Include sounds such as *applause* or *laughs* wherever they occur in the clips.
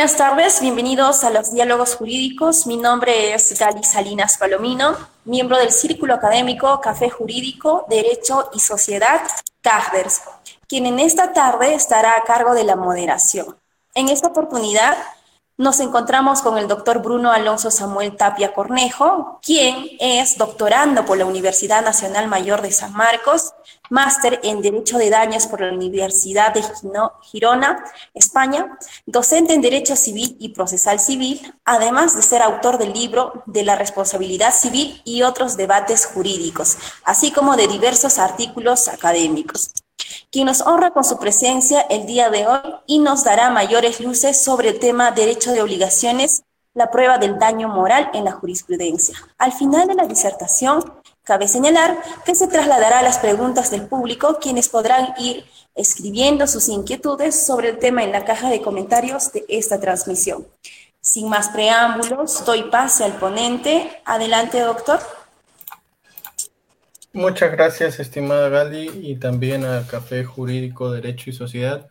Buenas tardes, bienvenidos a los diálogos jurídicos. Mi nombre es Gali Salinas Palomino, miembro del Círculo Académico Café Jurídico, Derecho y Sociedad, CAFDERS, quien en esta tarde estará a cargo de la moderación. En esta oportunidad nos encontramos con el doctor Bruno Alonso Samuel Tapia Cornejo, quien es doctorando por la Universidad Nacional Mayor de San Marcos, máster en Derecho de Daños por la Universidad de Girona, España, docente en Derecho Civil y Procesal Civil, además de ser autor del libro de la responsabilidad civil y otros debates jurídicos, así como de diversos artículos académicos quien nos honra con su presencia el día de hoy y nos dará mayores luces sobre el tema derecho de obligaciones, la prueba del daño moral en la jurisprudencia. Al final de la disertación, cabe señalar que se trasladará a las preguntas del público, quienes podrán ir escribiendo sus inquietudes sobre el tema en la caja de comentarios de esta transmisión. Sin más preámbulos, doy pase al ponente. Adelante, doctor. Muchas gracias, estimada Gali, y también a Café Jurídico Derecho y Sociedad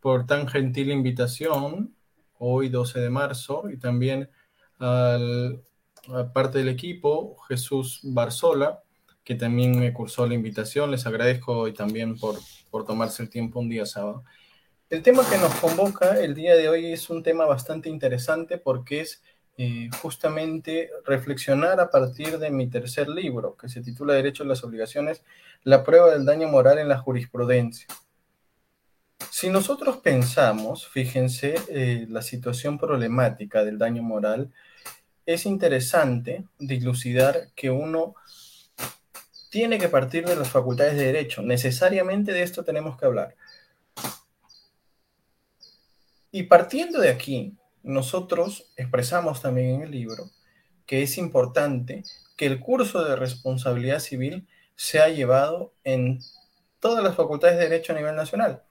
por tan gentil invitación hoy 12 de marzo y también a parte del equipo, Jesús Barzola, que también me cursó la invitación. Les agradezco y también por, por tomarse el tiempo un día sábado. El tema que nos convoca el día de hoy es un tema bastante interesante porque es eh, justamente reflexionar a partir de mi tercer libro, que se titula Derecho a las Obligaciones, la prueba del daño moral en la jurisprudencia. Si nosotros pensamos, fíjense, eh, la situación problemática del daño moral, es interesante dilucidar que uno tiene que partir de las facultades de derecho. Necesariamente de esto tenemos que hablar. Y partiendo de aquí, nosotros expresamos también en el libro que es importante que el curso de responsabilidad civil sea llevado en todas las facultades de derecho a nivel nacional,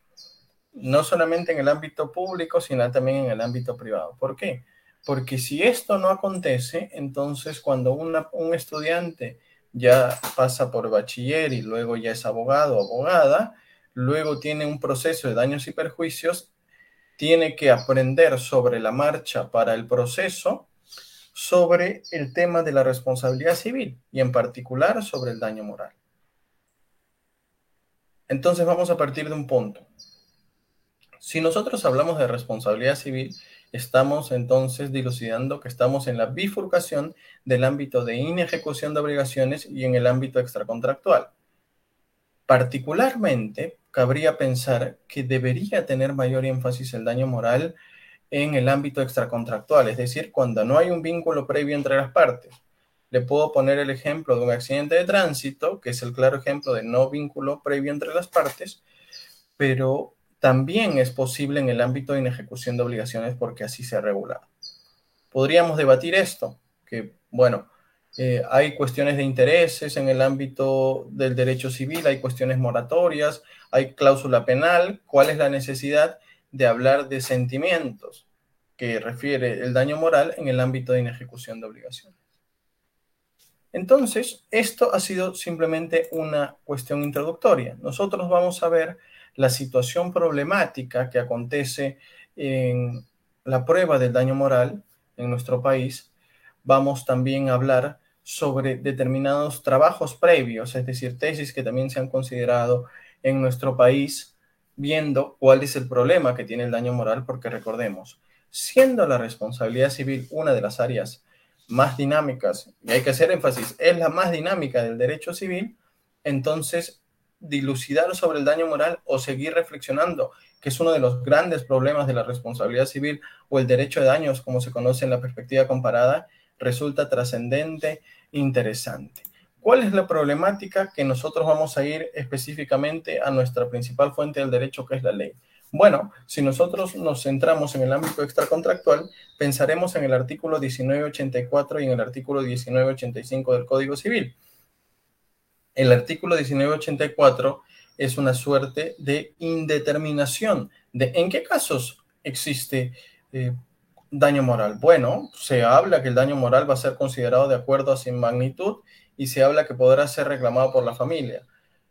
no solamente en el ámbito público, sino también en el ámbito privado. ¿Por qué? Porque si esto no acontece, entonces cuando un estudiante ya pasa por bachiller y luego ya es abogado o abogada, luego tiene un proceso de daños y perjuicios, tiene que aprender sobre la marcha para el proceso sobre el tema de la responsabilidad civil y en particular sobre el daño moral. Entonces vamos a partir de un punto. Si nosotros hablamos de responsabilidad civil, estamos entonces dilucidando que estamos en la bifurcación del ámbito de inejecución de obligaciones y en el ámbito extracontractual. Particularmente, cabría pensar que debería tener mayor énfasis el daño moral en el ámbito extracontractual, es decir, cuando no hay un vínculo previo entre las partes. Le puedo poner el ejemplo de un accidente de tránsito, que es el claro ejemplo de no vínculo previo entre las partes, pero también es posible en el ámbito de inejecución de obligaciones porque así se ha regulado. Podríamos debatir esto, que bueno, eh, hay cuestiones de intereses en el ámbito del derecho civil, hay cuestiones moratorias, hay cláusula penal. ¿Cuál es la necesidad de hablar de sentimientos que refiere el daño moral en el ámbito de inejecución de obligaciones? Entonces, esto ha sido simplemente una cuestión introductoria. Nosotros vamos a ver la situación problemática que acontece en la prueba del daño moral en nuestro país. Vamos también a hablar sobre determinados trabajos previos, es decir, tesis que también se han considerado en nuestro país, viendo cuál es el problema que tiene el daño moral, porque recordemos, siendo la responsabilidad civil una de las áreas más dinámicas, y hay que hacer énfasis, es la más dinámica del derecho civil, entonces dilucidar sobre el daño moral o seguir reflexionando, que es uno de los grandes problemas de la responsabilidad civil o el derecho de daños, como se conoce en la perspectiva comparada, resulta trascendente interesante. ¿Cuál es la problemática que nosotros vamos a ir específicamente a nuestra principal fuente del derecho, que es la ley? Bueno, si nosotros nos centramos en el ámbito extracontractual, pensaremos en el artículo 1984 y en el artículo 1985 del Código Civil. El artículo 1984 es una suerte de indeterminación de en qué casos existe eh, daño moral? Bueno, se habla que el daño moral va a ser considerado de acuerdo a su magnitud y se habla que podrá ser reclamado por la familia.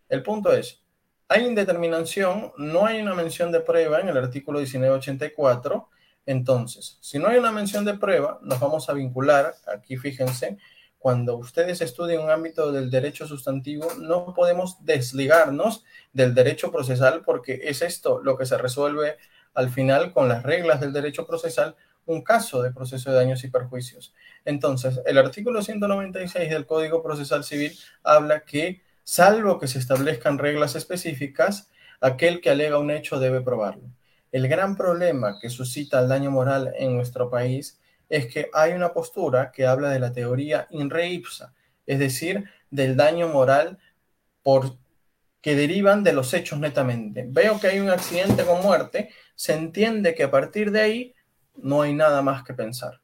El punto es, hay indeterminación, no hay una mención de prueba en el artículo 1984, Entonces, si no hay una mención de prueba, nos vamos a vincular, aquí fíjense, cuando ustedes estudian un ámbito del derecho sustantivo, no podemos desligarnos del derecho procesal porque es esto lo que se resuelve al final con las reglas del derecho procesal, un caso de proceso de daños y perjuicios. Entonces, el artículo 196 del Código Procesal Civil habla que, salvo que se establezcan reglas específicas, aquel que alega un hecho debe probarlo. El gran problema que suscita el daño moral en nuestro país es que hay una postura que habla de la teoría in re ipsa, es decir, del daño moral por, que derivan de los hechos netamente. Veo que hay un accidente con muerte, se entiende que a partir de ahí no hay nada más que pensar,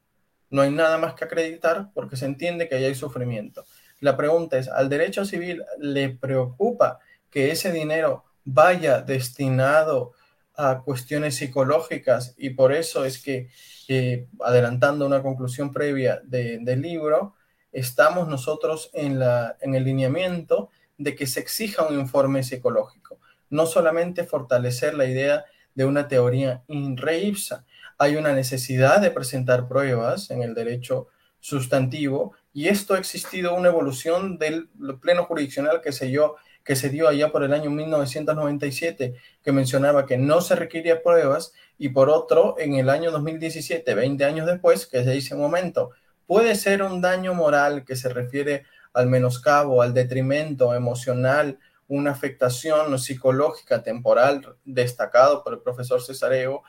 no hay nada más que acreditar porque se entiende que ahí hay sufrimiento. La pregunta es, ¿al derecho civil le preocupa que ese dinero vaya destinado a cuestiones psicológicas y por eso es que, eh, adelantando una conclusión previa del libro, estamos nosotros en, en el lineamiento de que se exija un informe psicológico, no solamente fortalecer la idea de una teoría in re ipsa. Hay una necesidad de presentar pruebas en el derecho sustantivo y esto ha existido una evolución del pleno jurisdiccional que se dio que se dio allá por el año 1997, que mencionaba que no se requería pruebas, y por otro, en el año 2017, 20 años después, que se dice momento, puede ser un daño moral que se refiere al menoscabo, al detrimento emocional, una afectación psicológica temporal destacado por el profesor Cesareo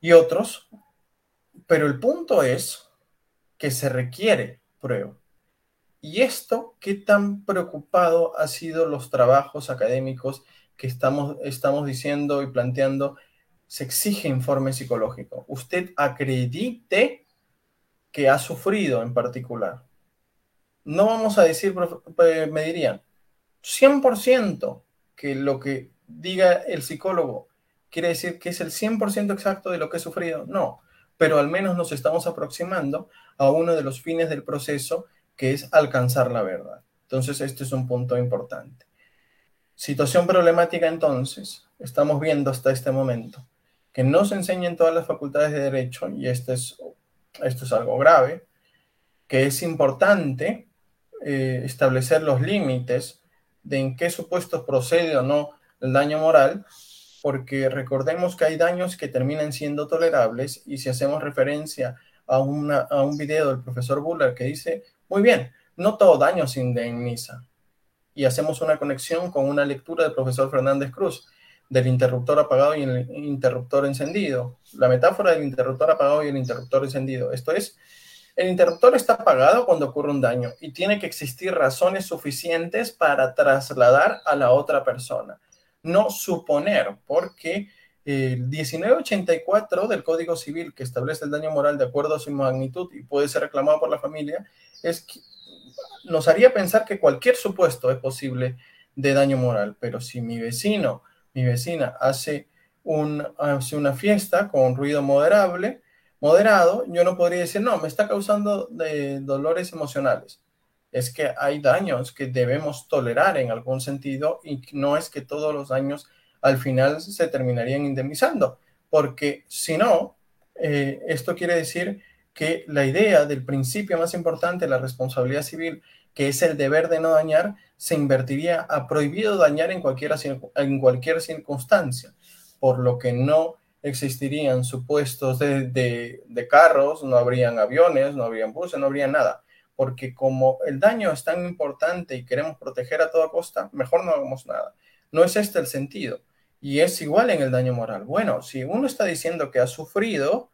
y otros, pero el punto es que se requiere prueba. ¿Y esto qué tan preocupado ha sido los trabajos académicos que estamos, estamos diciendo y planteando? Se exige informe psicológico. Usted acredite que ha sufrido en particular. No vamos a decir, me dirían, 100% que lo que diga el psicólogo quiere decir que es el 100% exacto de lo que he sufrido. No, pero al menos nos estamos aproximando a uno de los fines del proceso que es alcanzar la verdad. Entonces, este es un punto importante. Situación problemática entonces, estamos viendo hasta este momento que no se enseña en todas las facultades de derecho, y este es, esto es algo grave, que es importante eh, establecer los límites de en qué supuestos procede o no el daño moral, porque recordemos que hay daños que terminan siendo tolerables y si hacemos referencia a, a un video del profesor Buller que dice muy bien, no todo daño se indemniza. Y hacemos una conexión con una lectura del profesor Fernández Cruz del interruptor apagado y el interruptor encendido. La metáfora del interruptor apagado y el interruptor encendido. Esto es, el interruptor está apagado cuando ocurre un daño y tiene que existir razones suficientes para trasladar a la otra persona. No suponer, porque el 1984 del Código Civil, que establece el daño moral de acuerdo a su magnitud y puede ser reclamado por la familia, es que nos haría pensar que cualquier supuesto es posible de daño moral, pero si mi vecino, mi vecina hace, un, hace una fiesta con ruido moderable, moderado, yo no podría decir, no, me está causando de dolores emocionales. Es que hay daños que debemos tolerar en algún sentido y no es que todos los daños al final se terminarían indemnizando, porque si no, eh, esto quiere decir que la idea del principio más importante, la responsabilidad civil, que es el deber de no dañar, se invertiría a prohibido dañar en cualquier, en cualquier circunstancia, por lo que no existirían supuestos de, de, carros, no habrían aviones, no habrían buses, no habría nada, porque como el daño es tan importante y queremos proteger a toda costa, mejor no hagamos nada. No es este el sentido. Y es igual en el daño moral. Bueno, si uno está diciendo que ha sufrido,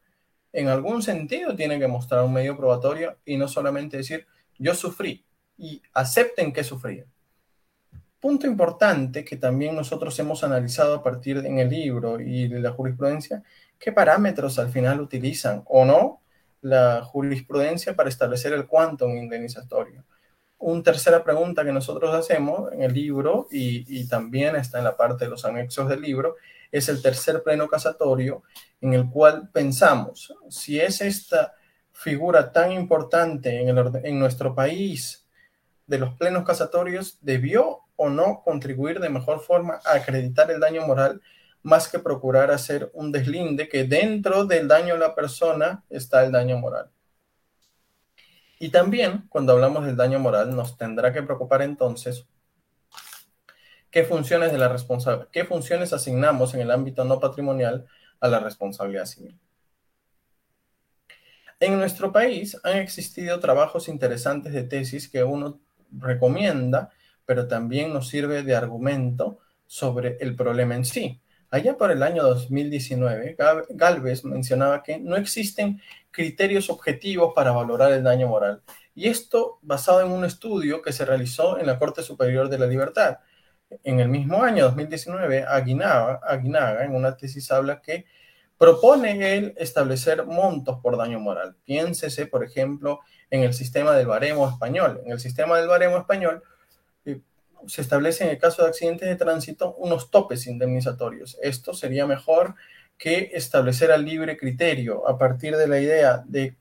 en algún sentido tiene que mostrar un medio probatorio y no solamente decir yo sufrí y acepten que sufrí. Punto importante que también nosotros hemos analizado a partir en el libro y de la jurisprudencia, qué parámetros al final utilizan o no la jurisprudencia para establecer el quantum indemnizatorio. Una tercera pregunta que nosotros hacemos en el libro y, también está en la parte de los anexos del libro es el tercer pleno casatorio en el cual pensamos si es esta figura tan importante en, en nuestro país de los plenos casatorios, debió o no contribuir de mejor forma a acreditar el daño moral, más que procurar hacer un deslinde que dentro del daño a la persona está el daño moral. Y también, cuando hablamos del daño moral, nos tendrá que preocupar entonces qué funciones, de la qué funciones asignamos en el ámbito no patrimonial a la responsabilidad civil. En nuestro país han existido trabajos interesantes de tesis que uno recomienda, pero también nos sirve de argumento sobre el problema en sí. Allá por el año 2019, Galvez mencionaba que no existen criterios objetivos para valorar el daño moral. Y esto basado en un estudio que se realizó en la Corte Superior de la Libertad. En el mismo año 2019, Aguinaga, Aguinaga en una tesis habla que propone él establecer montos por daño moral. Piénsese, por ejemplo, en el sistema del baremo español. En el sistema del baremo español se establece en el caso de accidentes de tránsito unos topes indemnizatorios. Esto sería mejor que establecer al libre criterio a partir de la idea de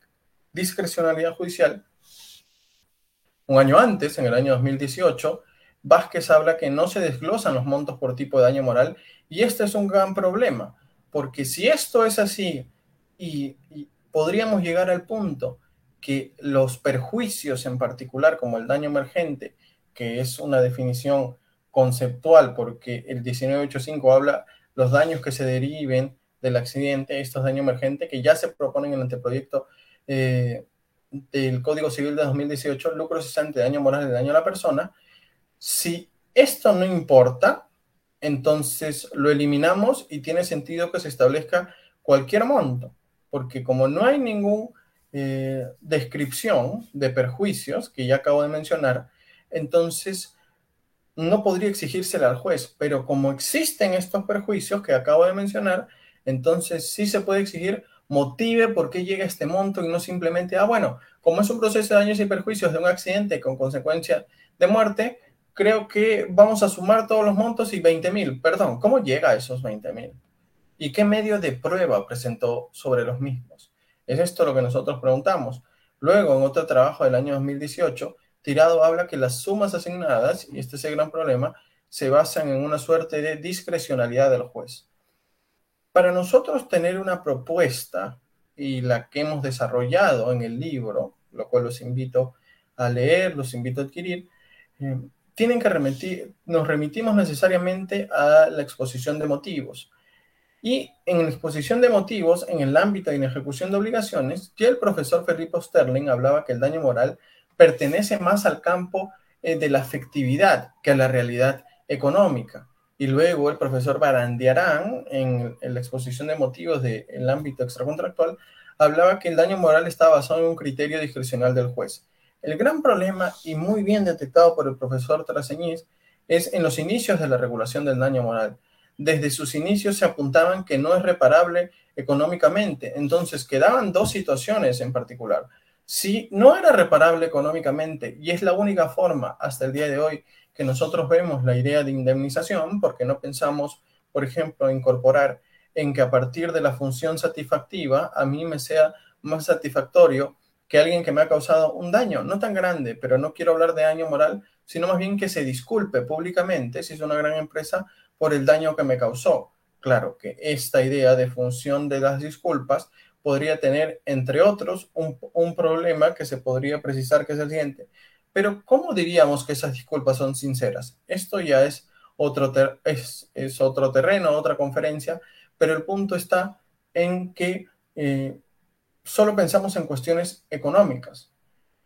discrecionalidad judicial. Un año antes, en el año 2018, Vázquez habla que no se desglosan los montos por tipo de daño moral y este es un gran problema, porque si esto es así y, y podríamos llegar al punto que los perjuicios en particular, como el daño emergente, que es una definición conceptual, porque el 1985 habla los daños que se deriven del accidente, estos daños emergentes que ya se proponen en el anteproyecto eh, del Código Civil de 2018, lucro cesante, daño moral y daño a la persona. Si esto no importa, entonces lo eliminamos y tiene sentido que se establezca cualquier monto, porque como no hay ninguna eh, descripción de perjuicios que ya acabo de mencionar, entonces no podría exigírsela al juez, pero como existen estos perjuicios que acabo de mencionar, entonces sí se puede exigir motive por qué llega este monto y no simplemente, ah, bueno, como es un proceso de daños y perjuicios de un accidente con consecuencia de muerte, creo que vamos a sumar todos los montos y 20 mil. Perdón, ¿cómo llega a esos 20 mil? ¿Y qué medio de prueba presentó sobre los mismos? Es esto lo que nosotros preguntamos. Luego, en otro trabajo del año 2018, Tirado habla que las sumas asignadas, y este es el gran problema, se basan en una suerte de discrecionalidad del juez. Para nosotros tener una propuesta y la que hemos desarrollado en el libro, lo cual los invito a leer, los invito a adquirir, eh, tienen que remitir, nos remitimos necesariamente a la exposición de motivos. Y en la exposición de motivos, en el ámbito de la ejecución de obligaciones, ya el profesor Felipe Sterling hablaba que el daño moral pertenece más al campo eh, de la afectividad que a la realidad económica. Y luego el profesor Barandiarán, en, la exposición de motivos del ámbito extracontractual, hablaba que el daño moral está basado en un criterio discrecional del juez. El gran problema, y muy bien detectado por el profesor Traseñiz, es en los inicios de la regulación del daño moral. Desde sus inicios se apuntaban que no es reparable económicamente. Entonces quedaban dos situaciones en particular. Si no era reparable económicamente y es la única forma hasta el día de hoy que nosotros vemos la idea de indemnización, porque no pensamos, por ejemplo, incorporar en que a partir de la función satisfactiva a mí me sea más satisfactorio que alguien que me ha causado un daño, no tan grande, pero no quiero hablar de daño moral, sino más bien que se disculpe públicamente, si es una gran empresa, por el daño que me causó. Claro que esta idea de función de las disculpas podría tener, entre otros, un, un problema que se podría precisar que es el siguiente. Pero ¿cómo diríamos que esas disculpas son sinceras? Esto ya es otro, es, es, otro terreno, otra conferencia, pero el punto está en que eh, solo pensamos en cuestiones económicas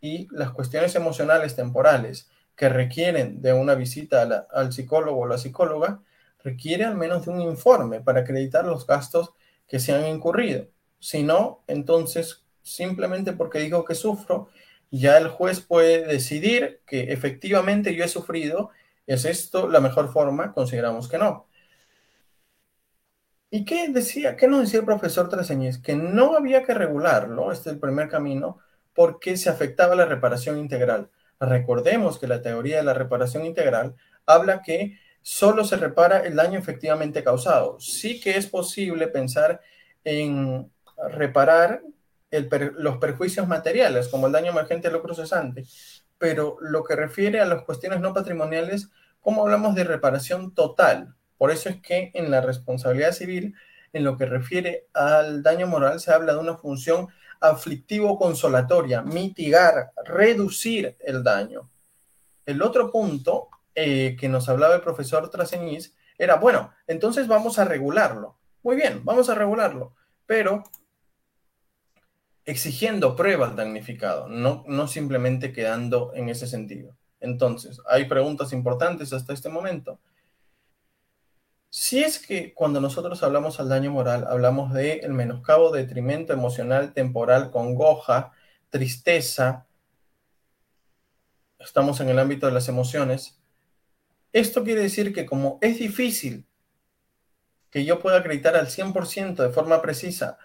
y las cuestiones emocionales temporales que requieren de una visita al psicólogo o la psicóloga requiere al menos de un informe para acreditar los gastos que se han incurrido. Si no, entonces simplemente porque digo que sufro, ya el juez puede decidir que efectivamente yo he sufrido, ¿es esto la mejor forma? Consideramos que no. ¿Y qué decía? ¿Qué nos decía el profesor Traseñez? Que no había que regularlo, este es el primer camino, porque se afectaba la reparación integral. Recordemos que la teoría de la reparación integral habla que solo se repara el daño efectivamente causado. Sí que es posible pensar en reparar los perjuicios materiales, como el daño emergente lucro cesante, pero lo que refiere a las cuestiones no patrimoniales, ¿cómo hablamos de reparación total? Por eso es que en la responsabilidad civil, en lo que refiere al daño moral, se habla de una función aflictivo-consolatoria, mitigar, reducir el daño. El otro punto eh, que nos hablaba el profesor Traseñiz era, bueno, entonces vamos a regularlo. Muy bien, vamos a regularlo, pero exigiendo pruebas damnificado, no, no simplemente quedando en ese sentido. Entonces, hay preguntas importantes hasta este momento. Si es que cuando nosotros hablamos al daño moral, hablamos de el menoscabo, detrimento emocional, temporal, congoja, tristeza, estamos en el ámbito de las emociones, esto quiere decir que como es difícil que yo pueda acreditar al 100% de forma precisa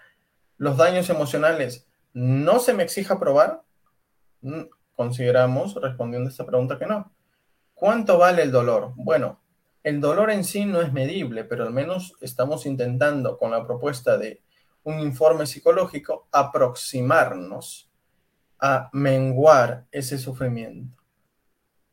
los daños emocionales, no se me exija probar, mm, consideramos, respondiendo a esta pregunta, que no. ¿Cuánto vale el dolor? Bueno, el dolor en sí no es medible, pero al menos estamos intentando con la propuesta de un informe psicológico aproximarnos a menguar ese sufrimiento.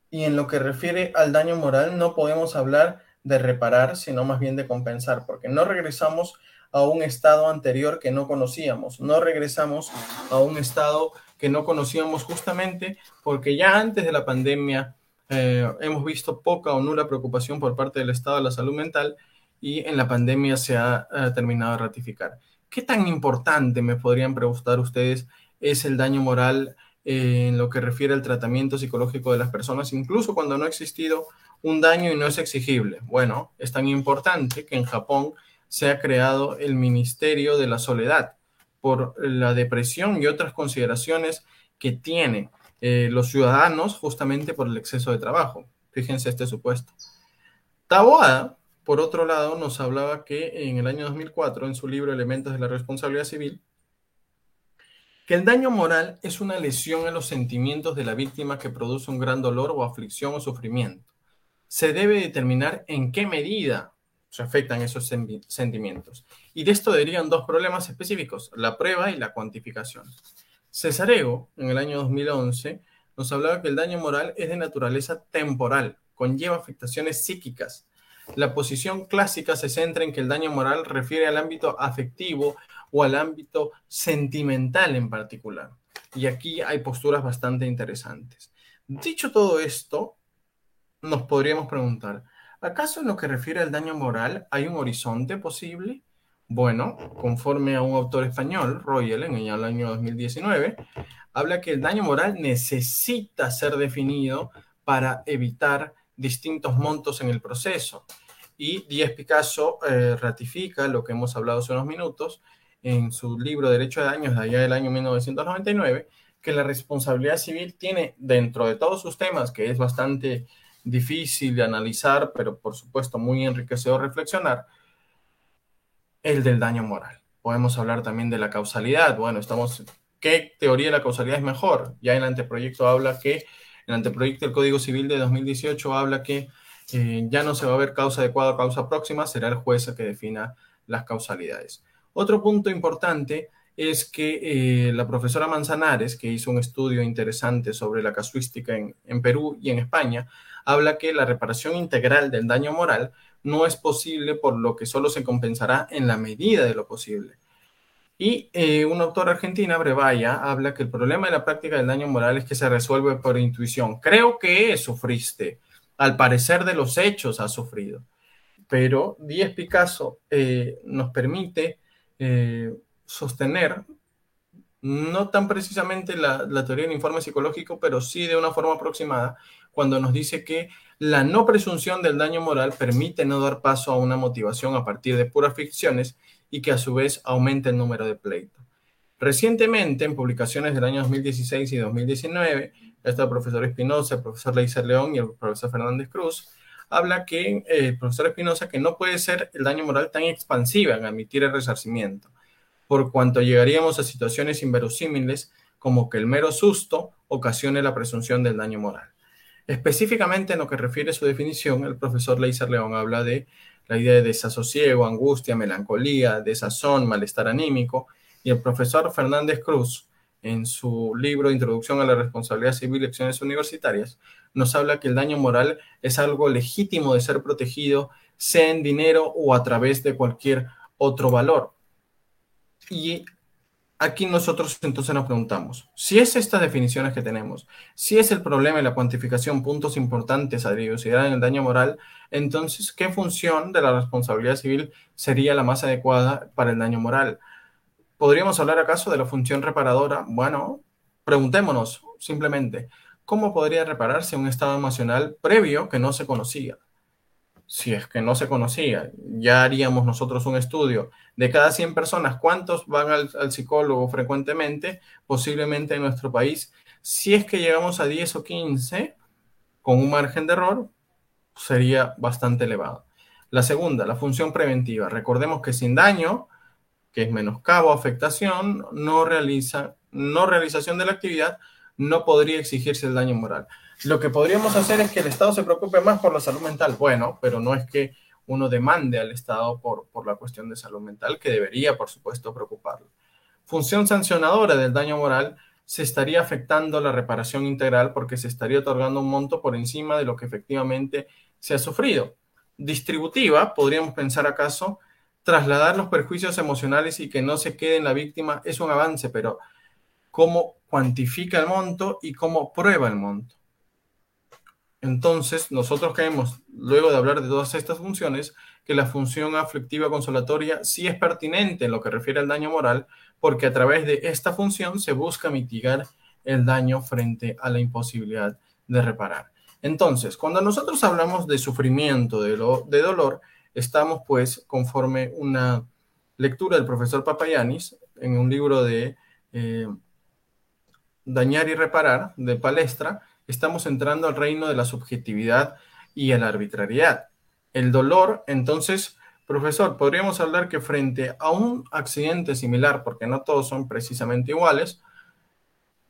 Y en lo que refiere al daño moral, no podemos hablar de reparar, sino más bien de compensar, porque no regresamos a un estado anterior que no conocíamos, no regresamos a un estado que no conocíamos justamente porque ya antes de la pandemia eh, hemos visto poca o nula preocupación por parte del Estado de la salud mental y en la pandemia se ha terminado de ratificar. ¿Qué tan importante, me podrían preguntar ustedes, es el daño moral eh, en lo que refiere al tratamiento psicológico de las personas, incluso cuando no ha existido un daño y no es exigible? Bueno, es tan importante que en Japón se ha creado el Ministerio de la Soledad por la depresión y otras consideraciones que tiene eh, los ciudadanos justamente por el exceso de trabajo. Fíjense este supuesto. Taboada, por otro lado, nos hablaba que en el año 2004, en su libro Elementos de la Responsabilidad Civil, que el daño moral es una lesión en los sentimientos de la víctima que produce un gran dolor o aflicción o sufrimiento. Se debe determinar en qué medida se afectan esos sentimientos. Y de esto derivan dos problemas específicos, la prueba y la cuantificación. Cesarego, en el año 2011, nos hablaba que el daño moral es de naturaleza temporal, conlleva afectaciones psíquicas. La posición clásica se centra en que el daño moral refiere al ámbito afectivo o al ámbito sentimental en particular. Y aquí hay posturas bastante interesantes. Dicho todo esto, nos podríamos preguntar, ¿acaso en lo que refiere al daño moral hay un horizonte posible? Bueno, conforme a un autor español, Royal, en el año 2019, habla que el daño moral necesita ser definido para evitar distintos montos en el proceso. Y Díaz Picasso eh, ratifica lo que hemos hablado hace unos minutos en su libro Derecho de Daños de allá del año 1999, que la responsabilidad civil tiene dentro de todos sus temas, que es bastante difícil de analizar, pero por supuesto muy enriquecedor reflexionar, el del daño moral. Podemos hablar también de la causalidad. Bueno, estamos, ¿qué teoría de la causalidad es mejor? Ya el anteproyecto habla que, el anteproyecto del Código Civil de 2018 habla que eh, ya no se va a ver causa adecuada o causa próxima, será el juez el que defina las causalidades. Otro punto importante es que eh, la profesora Manzanares, que hizo un estudio interesante sobre la casuística en, en Perú y en España, habla que la reparación integral del daño moral no es posible, por lo que solo se compensará en la medida de lo posible. Y eh, un autor argentina, Brevaya, habla que el problema de la práctica del daño moral es que se resuelve por intuición. Creo que sufriste. Al parecer de los hechos has sufrido. Pero Díaz Picasso eh, nos permite eh, sostener, no tan precisamente la, teoría del informe psicológico, pero sí de una forma aproximada, cuando nos dice que la no presunción del daño moral permite no dar paso a una motivación a partir de puras ficciones y que a su vez aumenta el número de pleitos. Recientemente, en publicaciones del año 2016 y 2019, este profesor Espinosa, el profesor Leiser León y el profesor Fernández Cruz, habla que eh, el profesor Espinosa que no puede ser el daño moral tan expansiva en admitir el resarcimiento, por cuanto llegaríamos a situaciones inverosímiles como que el mero susto ocasione la presunción del daño moral. Específicamente en lo que refiere a su definición, el profesor Leiser León habla de la idea de desasosiego, angustia, melancolía, desazón, malestar anímico, y el profesor Fernández Cruz en su libro Introducción a la Responsabilidad Civil y Acciones Universitarias, nos habla que el daño moral es algo legítimo de ser protegido, sea en dinero o a través de cualquier otro valor. Y aquí nosotros entonces nos preguntamos, si es estas definiciones que tenemos, si es el problema y la cuantificación puntos importantes a diversidad en el daño moral, entonces, ¿qué función de la responsabilidad civil sería la más adecuada para el daño moral? ¿Podríamos hablar acaso de la función reparadora? Bueno, preguntémonos simplemente, ¿cómo podría repararse un estado emocional previo que no se conocía? Si es que no se conocía, ya haríamos nosotros un estudio de cada 100 personas, ¿cuántos van al, psicólogo frecuentemente? Posiblemente en nuestro país. Si es que llegamos a 10 o 15, con un margen de error, sería bastante elevado. La segunda, la función preventiva. Recordemos que sin daño, que es menoscabo, afectación, no, realiza, no realización de la actividad, no podría exigirse el daño moral. Lo que podríamos hacer es que el Estado se preocupe más por la salud mental. Bueno, pero no es que uno demande al Estado por, por la cuestión de salud mental, que debería, por supuesto, preocuparlo. Función sancionadora del daño moral se estaría afectando la reparación integral porque se estaría otorgando un monto por encima de lo que efectivamente se ha sufrido. Distributiva, podríamos pensar acaso, trasladar los perjuicios emocionales y que no se quede en la víctima es un avance, pero ¿cómo cuantifica el monto y cómo prueba el monto? Entonces, nosotros creemos, luego de hablar de todas estas funciones, que la función aflictiva consolatoria sí es pertinente en lo que refiere al daño moral, porque a través de esta función se busca mitigar el daño frente a la imposibilidad de reparar. Entonces, cuando nosotros hablamos de sufrimiento, de, de dolor, estamos pues conforme una lectura del profesor Papayanis en un libro de eh, Dañar y Reparar, de Palestra, estamos entrando al reino de la subjetividad y a la arbitrariedad. El dolor, entonces, profesor, podríamos hablar que frente a un accidente similar, porque no todos son precisamente iguales,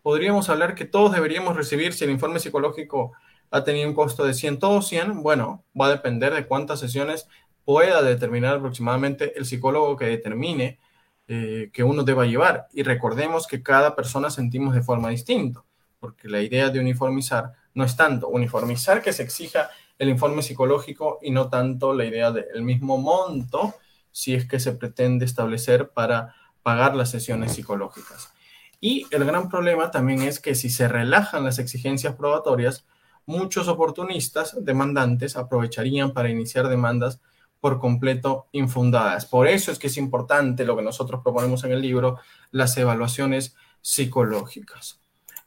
podríamos hablar que todos deberíamos recibir si el informe psicológico ha tenido un costo de 100, todos 100, bueno, va a depender de cuántas sesiones pueda determinar aproximadamente el psicólogo que determine eh, que uno deba llevar. Y recordemos que cada persona sentimos de forma distinta, porque la idea de uniformizar no es tanto uniformizar que se exija el informe psicológico y no tanto la idea del mismo monto si es que se pretende establecer para pagar las sesiones psicológicas. Y el gran problema también es que si se relajan las exigencias probatorias, muchos oportunistas demandantes aprovecharían para iniciar demandas por completo infundadas. Por eso es que es importante lo que nosotros proponemos en el libro, las evaluaciones psicológicas.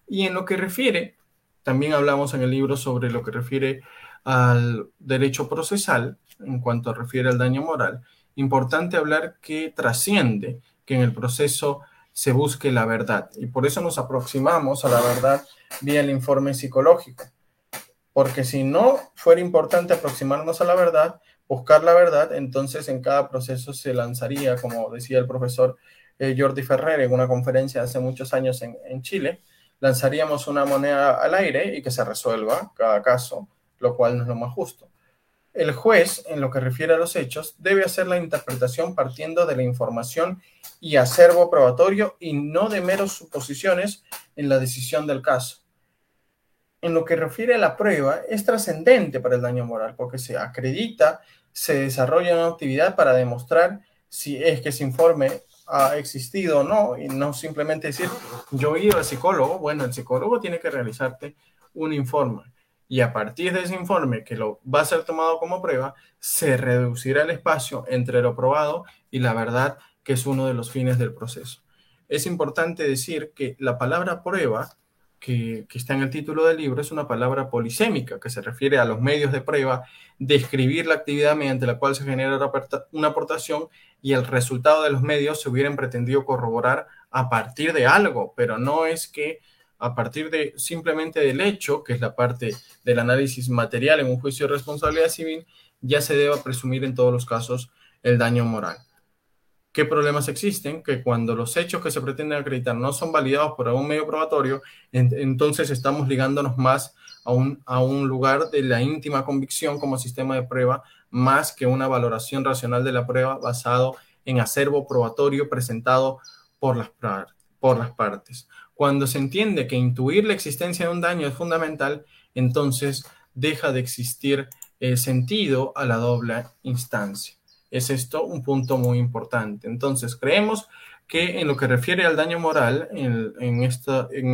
Y en lo que refiere, también hablamos en el libro sobre lo que refiere al derecho procesal, en cuanto refiere al daño moral. Importante hablar que trasciende que en el proceso se busque la verdad. Y por eso nos aproximamos a la verdad vía el informe psicológico porque si no fuera importante aproximarnos a la verdad, buscar la verdad, entonces en cada proceso se lanzaría, como decía el profesor eh, Jordi Ferrer en una conferencia hace muchos años en, en Chile, lanzaríamos una moneda al aire y que se resuelva cada caso, lo cual no es lo más justo. El juez, en lo que refiere a los hechos, debe hacer la interpretación partiendo de la información y acervo probatorio y no de meros suposiciones en la decisión del caso en lo que refiere a la prueba es trascendente para el daño moral, porque se acredita, se desarrolla una actividad para demostrar si es que ese informe ha existido o no, y no simplemente decir, yo he ido al psicólogo, bueno, el psicólogo tiene que realizarte un informe, y a partir de ese informe que lo va a ser tomado como prueba, se reducirá el espacio entre lo probado y la verdad, que es uno de los fines del proceso. Es importante decir que la palabra prueba que, está en el título del libro es una palabra polisémica que se refiere a los medios de prueba, describir la actividad mediante la cual se genera una aportación y el resultado de los medios se hubieran pretendido corroborar a partir de algo, pero no es que a partir de simplemente del hecho, que es la parte del análisis material en un juicio de responsabilidad civil, ya se deba presumir en todos los casos el daño moral qué problemas existen, que cuando los hechos que se pretenden acreditar no son validados por algún medio probatorio, entonces estamos ligándonos más a un, lugar de la íntima convicción como sistema de prueba, más que una valoración racional de la prueba basado en acervo probatorio presentado por las, por las partes. Cuando se entiende que intuir la existencia de un daño es fundamental, entonces deja de existir eh, sentido a la doble instancia. Es esto un punto muy importante. Entonces, creemos que en lo que refiere al daño moral, en, en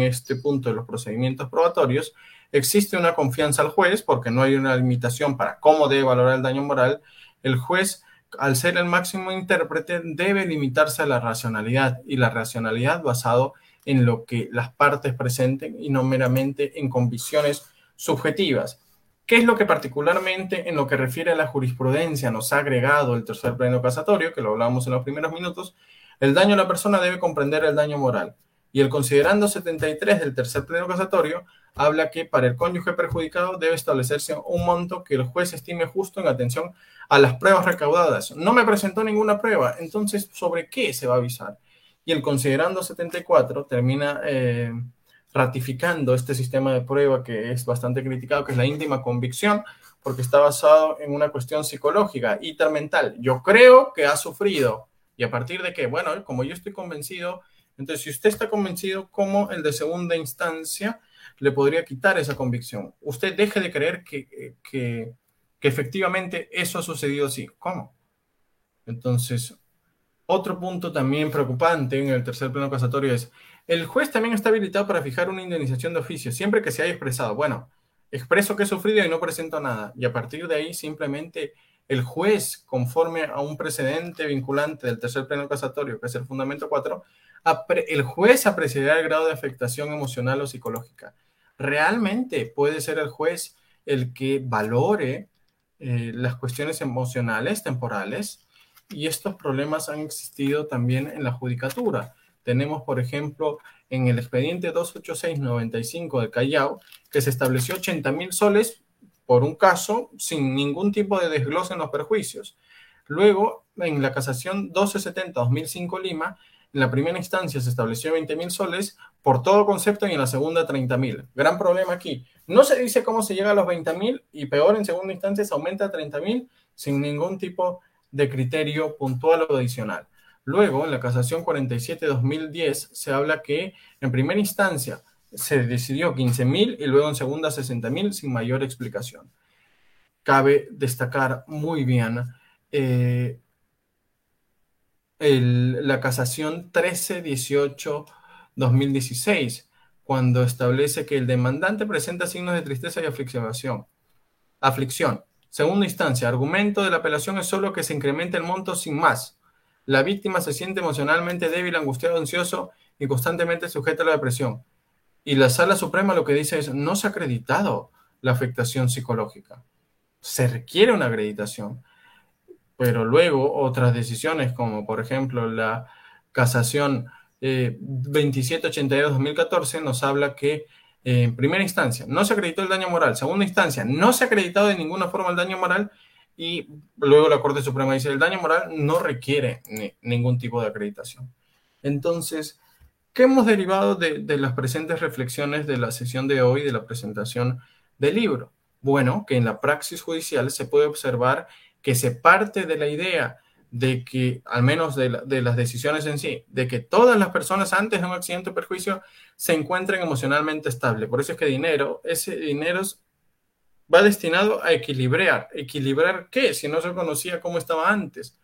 este punto de los procedimientos probatorios, existe una confianza al juez porque no hay una limitación para cómo debe valorar el daño moral. El juez, al ser el máximo intérprete, debe limitarse a la racionalidad y la racionalidad basado en lo que las partes presenten y no meramente en convicciones subjetivas. ¿Qué es lo que particularmente en lo que refiere a la jurisprudencia nos ha agregado el tercer pleno casatorio, que lo hablamos en los primeros minutos? El daño a la persona debe comprender el daño moral. Y el considerando 73 del tercer pleno casatorio habla que para el cónyuge perjudicado debe establecerse un monto que el juez estime justo en atención a las pruebas recaudadas. No me presentó ninguna prueba, entonces ¿sobre qué se va a avisar? Y el considerando 74 termina eh, ratificando este sistema de prueba que es bastante criticado, que es la íntima convicción, porque está basado en una cuestión psicológica, mental. Yo creo que ha sufrido. ¿Y a partir de qué? Bueno, como yo estoy convencido, entonces si usted está convencido, ¿cómo el de segunda instancia le podría quitar esa convicción? Usted deje de creer que, que, que efectivamente eso ha sucedido así. ¿Cómo? Entonces, otro punto también preocupante en el tercer pleno casatorio es, el juez también está habilitado para fijar una indemnización de oficio, siempre que se haya expresado, bueno, expreso que he sufrido y no presento nada. Y a partir de ahí simplemente el juez, conforme a un precedente vinculante del tercer pleno casatorio, que es el fundamento 4, el juez apreciará el grado de afectación emocional o psicológica. Realmente puede ser el juez el que valore eh, las cuestiones emocionales, temporales, y estos problemas han existido también en la judicatura. Tenemos, por ejemplo, en el expediente 286-95 de Callao, que se estableció 80 mil soles por un caso sin ningún tipo de desglose en los perjuicios. Luego, en la casación 1270-2005 Lima, en la primera instancia se estableció 20 mil soles por todo concepto y en la segunda 30 mil. Gran problema aquí. No se dice cómo se llega a los 20 mil y peor en segunda instancia se aumenta a 30 mil sin ningún tipo de criterio puntual o adicional. Luego, en la casación 47-2010, se habla que en primera instancia se decidió 15.000 y luego en segunda 60.000 sin mayor explicación. Cabe destacar muy bien eh, la casación 13-18-2016, cuando establece que el demandante presenta signos de tristeza y aflicción. Aflicción Segunda instancia, argumento de la apelación es solo que se incremente el monto sin más. La víctima se siente emocionalmente débil, angustiado, ansioso y constantemente sujeta a la depresión. Y la Sala Suprema lo que dice es, no se ha acreditado la afectación psicológica. Se requiere una acreditación. Pero luego otras decisiones, como por ejemplo la casación eh, 2782-2014, nos habla que en primera instancia, no se acreditó el daño moral. Segunda instancia, no se ha acreditado de ninguna forma el daño moral. Y luego la Corte Suprema dice, el daño moral no requiere ningún tipo de acreditación. Entonces, ¿qué hemos derivado de, de las presentes reflexiones de la sesión de hoy, de la presentación del libro? Bueno, que en la praxis judicial se puede observar que se parte de la idea de que, al menos de, las decisiones en sí, de que todas las personas antes de un accidente o perjuicio se encuentren emocionalmente estables. Por eso es que dinero, ese dinero va destinado a equilibrar. ¿Equilibrar qué? Si no se conocía cómo estaba antes.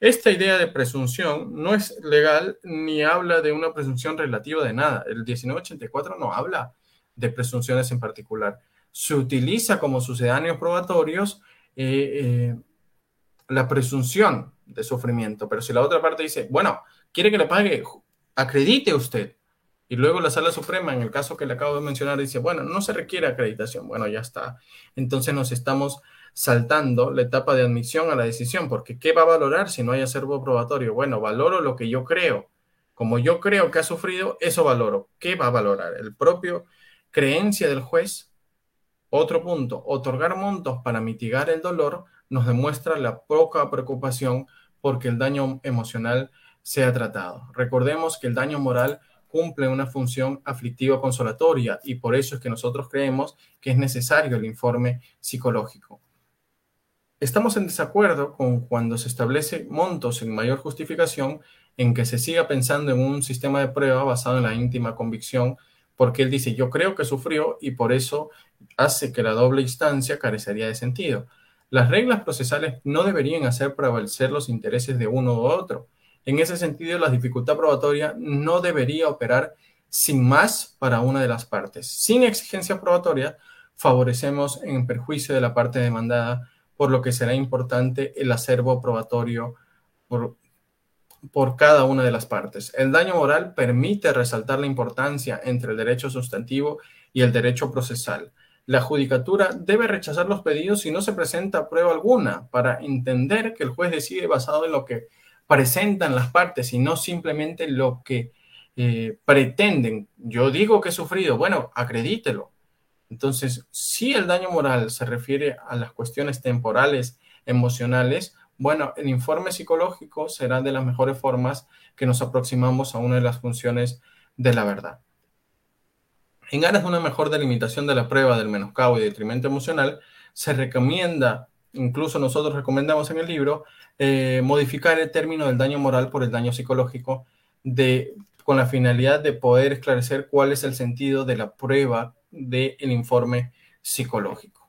Esta idea de presunción no es legal ni habla de una presunción relativa de nada. El 1984 no habla de presunciones en particular. Se utiliza como sucedáneos probatorios eh, eh, la presunción de sufrimiento. Pero si la otra parte dice, bueno, quiere que le pague, acredite usted. Y luego la Sala Suprema, en el caso que le acabo de mencionar, dice, bueno, no se requiere acreditación. Bueno, ya está. Entonces nos estamos saltando la etapa de admisión a la decisión, porque ¿qué va a valorar si no hay acervo probatorio? Bueno, valoro lo que yo creo. Como yo creo que ha sufrido, eso valoro. ¿Qué va a valorar? El propio creencia del juez. Otro punto, otorgar montos para mitigar el dolor nos demuestra la poca preocupación porque el daño emocional sea tratado. Recordemos que el daño moral cumple una función aflictiva consolatoria y por eso es que nosotros creemos que es necesario el informe psicológico. Estamos en desacuerdo con cuando se establece montos sin mayor justificación en que se siga pensando en un sistema de prueba basado en la íntima convicción, porque él dice, yo creo que sufrió y por eso hace que la doble instancia carecería de sentido. Las reglas procesales no deberían hacer prevalecer los intereses de uno u otro. En ese sentido, la dificultad probatoria no debería operar sin más para una de las partes. Sin exigencia probatoria, favorecemos en perjuicio de la parte demandada, por lo que será importante el acervo probatorio por, por cada una de las partes. El daño moral permite resaltar la importancia entre el derecho sustantivo y el derecho procesal. La judicatura debe rechazar los pedidos si no se presenta prueba alguna para entender que el juez decide basado en lo que presentan las partes y no simplemente lo que eh, pretenden. Yo digo que he sufrido, bueno, acredítelo. Entonces, si el daño moral se refiere a las cuestiones temporales, emocionales, bueno, el informe psicológico será de las mejores formas que nos aproximamos a una de las funciones de la verdad. En aras de una mejor delimitación de la prueba del menoscabo y detrimento emocional, se recomienda, incluso nosotros recomendamos en el libro, eh, modificar el término del daño moral por el daño psicológico con la finalidad de poder esclarecer cuál es el sentido de la prueba del informe psicológico.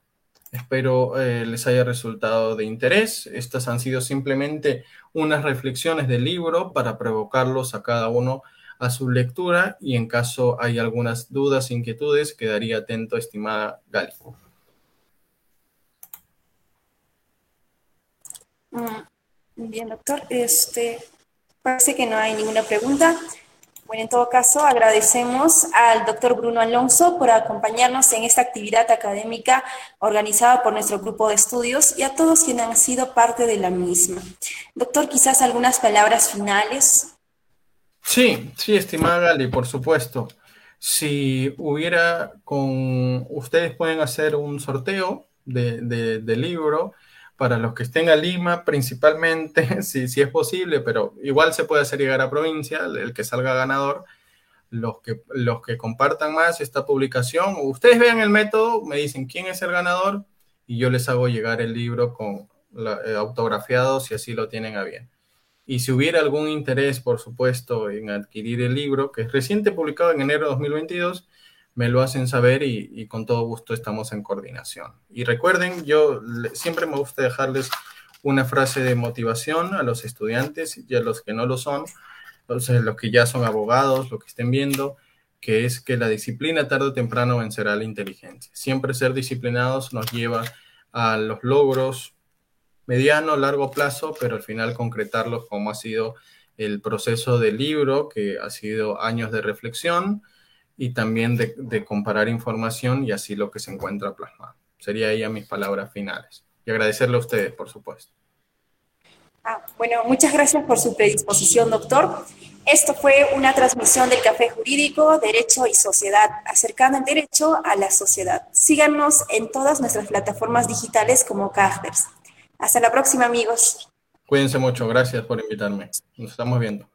Espero eh, les haya resultado de interés. Estas han sido simplemente unas reflexiones del libro para provocarlos a cada uno a su lectura y en caso hay algunas dudas, inquietudes, quedaría atento, estimada Gali. Bien, doctor. Este, parece que no hay ninguna pregunta. Bueno, en todo caso, agradecemos al doctor Bruno Alonso por acompañarnos en esta actividad académica organizada por nuestro grupo de estudios y a todos quienes han sido parte de la misma. Doctor, quizás algunas palabras finales. Sí, sí, estimada Gali, por supuesto. Si hubiera con, ustedes pueden hacer un sorteo de, de libro para los que estén a Lima principalmente, *laughs* si, si es posible, pero igual se puede hacer llegar a provincia, el que salga ganador, los que, los que compartan más esta publicación, ustedes vean el método, me dicen quién es el ganador y yo les hago llegar el libro con eh, autografiado si así lo tienen a bien. Y si hubiera algún interés, por supuesto, en adquirir el libro, que es reciente publicado en enero de 2022, me lo hacen saber y, con todo gusto estamos en coordinación. Y recuerden, yo siempre me gusta dejarles una frase de motivación a los estudiantes y a los que no lo son, entonces los que ya son abogados, los que estén viendo, que es que la disciplina tarde o temprano vencerá la inteligencia. Siempre ser disciplinados nos lleva a los logros mediano, largo plazo, pero al final concretarlos como ha sido el proceso del libro, que ha sido años de reflexión, y también de, comparar información y así lo que se encuentra plasmado. Sería ella mis palabras finales. Y agradecerle a ustedes, por supuesto. Ah, bueno, muchas gracias por su predisposición, doctor. Esto fue una transmisión del Café Jurídico, Derecho y Sociedad, acercando el derecho a la sociedad. Síganos en todas nuestras plataformas digitales como Cajders. Hasta la próxima, amigos. Cuídense mucho, gracias por invitarme. Nos estamos viendo.